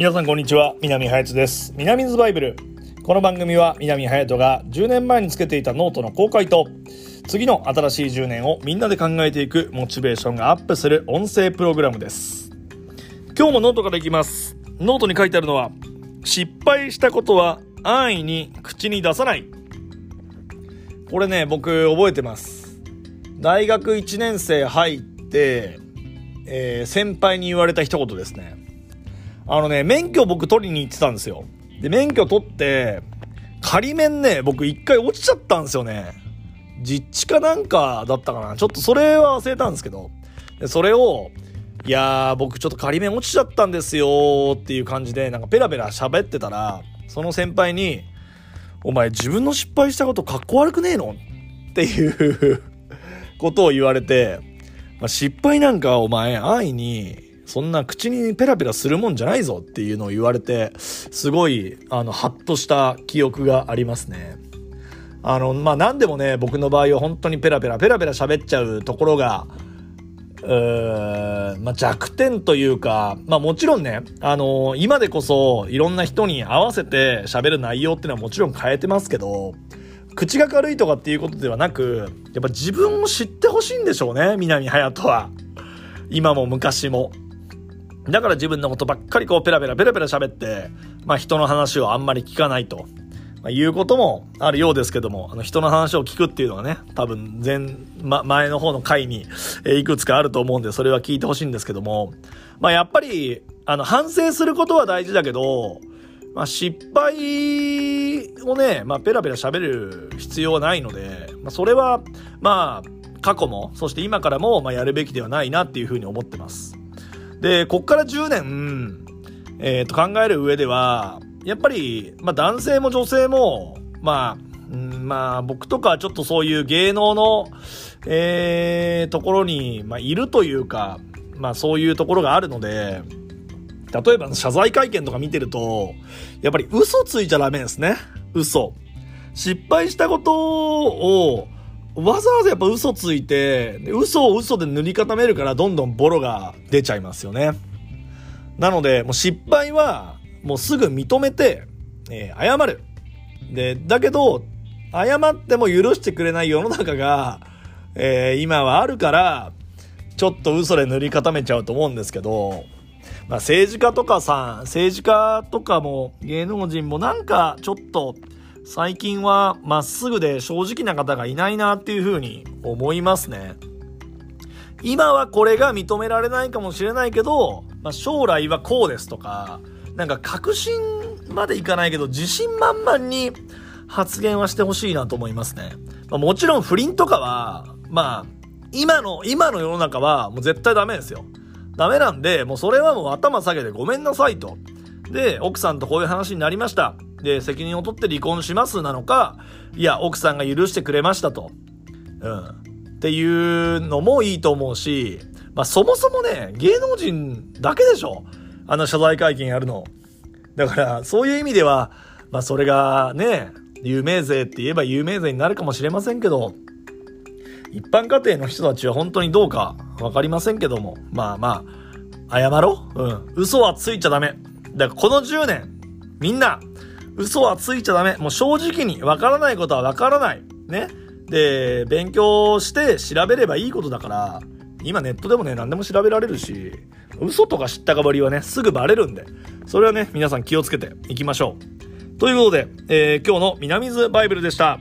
皆さんこんにちは南隼人です。南ズバイブル。この番組は南隼人が10年前につけていたノートの公開と次の新しい10年をみんなで考えていくモチベーションがアップする音声プログラムです。今日もノートからいきます。ノートに書いてあるのは失敗したことは安易に口に出さない。これね僕覚えてます。大学1年生入ってえー、先輩に言われた一言ですね。あのね、免許僕取りに行ってたんですよ。で、免許取って、仮免ね、僕一回落ちちゃったんですよね。実地かなんかだったかな。ちょっとそれは忘れたんですけど。で、それを、いやー、僕ちょっと仮免落ちちゃったんですよっていう感じで、なんかペラペラ喋ってたら、その先輩に、お前自分の失敗したことかっこ悪くねえの？っていうことを言われて、まあ、失敗なんかお前安易にそんな口にペラペラするもんじゃないぞっていうのを言われてすごいあのハッとした記憶がありますね。あのまあ何でもね僕の場合は本当にペラペラペラペラ喋っちゃうところがうーまあ、弱点というか、まあもちろんね、あのー、今でこそいろんな人に合わせて喋る内容っていうのはもちろん変えてますけど、口が軽いとかっていうことではなく、やっぱ自分を知ってほしいんでしょうね、南隼人は。今も昔も。だから自分のことばっかりこうペラペラペラペラ喋って、まあ人の話をあんまり聞かないと。まあ、いうこともあるようですけども、あの人の話を聞くっていうのはね、多分前、ま、前の方の回に、えいくつかあると思うんで、それは聞いてほしいんですけども、まあやっぱり、あの反省することは大事だけど、まあ、失敗をね、まあ、ペラペラ喋る必要はないので、まあ、それは、まあ、過去も、そして今からも、まあ、やるべきではないなっていうふうに思ってます。で、こっから10年、えっ、ー、と、考える上では、やっぱり、まあ、男性も女性も、まあ、んまあ、僕とかちょっとそういう芸能の、えー、ところに、まあ、いるというか、まあ、そういうところがあるので、例えば謝罪会見とか見てると、やっぱり嘘ついちゃダメですね。嘘。失敗したことを、わざわざやっぱ嘘ついて、嘘を嘘で塗り固めるからどんどんボロが出ちゃいますよね。なので、もう失敗は、もうすぐ認めて、えー、謝る。で、だけど、謝っても許してくれない世の中が、えー、今はあるから、ちょっと嘘で塗り固めちゃうと思うんですけど、まあ、政治家とかさん、政治家とかも芸能人もなんかちょっと最近はまっすぐで正直な方がいないなっていうふうに思いますね。今はこれが認められないかもしれないけど、まあ、将来はこうですとか、なんか確信までいかないけど自信満々に発言はしてほしいなと思いますね。まあ、もちろん不倫とかは、まあ、今の、今の世の中はもう絶対ダメですよ。ダメなんで、もうそれはもう頭下げてごめんなさいと。で、奥さんとこういう話になりました。で、責任を取って離婚しますなのか、いや、奥さんが許してくれましたと。うん。っていうのもいいと思うし、まあそもそもね、芸能人だけでしょ。あの謝罪会見やるの。だから、そういう意味では、まあそれがね、有名税って言えば有名税になるかもしれませんけど、一般家庭の人たちは本当にどうかわかりませんけども、まあまあ、謝ろう。うん。嘘はついちゃダメ。だからこの10年、みんな、嘘はついちゃダメ。もう正直にわからないことはわからない。ね。で、勉強して調べればいいことだから、今ネットでもね、何でも調べられるし、嘘とか知ったかぶりはね、すぐバレるんで、それはね、皆さん気をつけていきましょう。ということで、えー、今日の南津バイブルでした。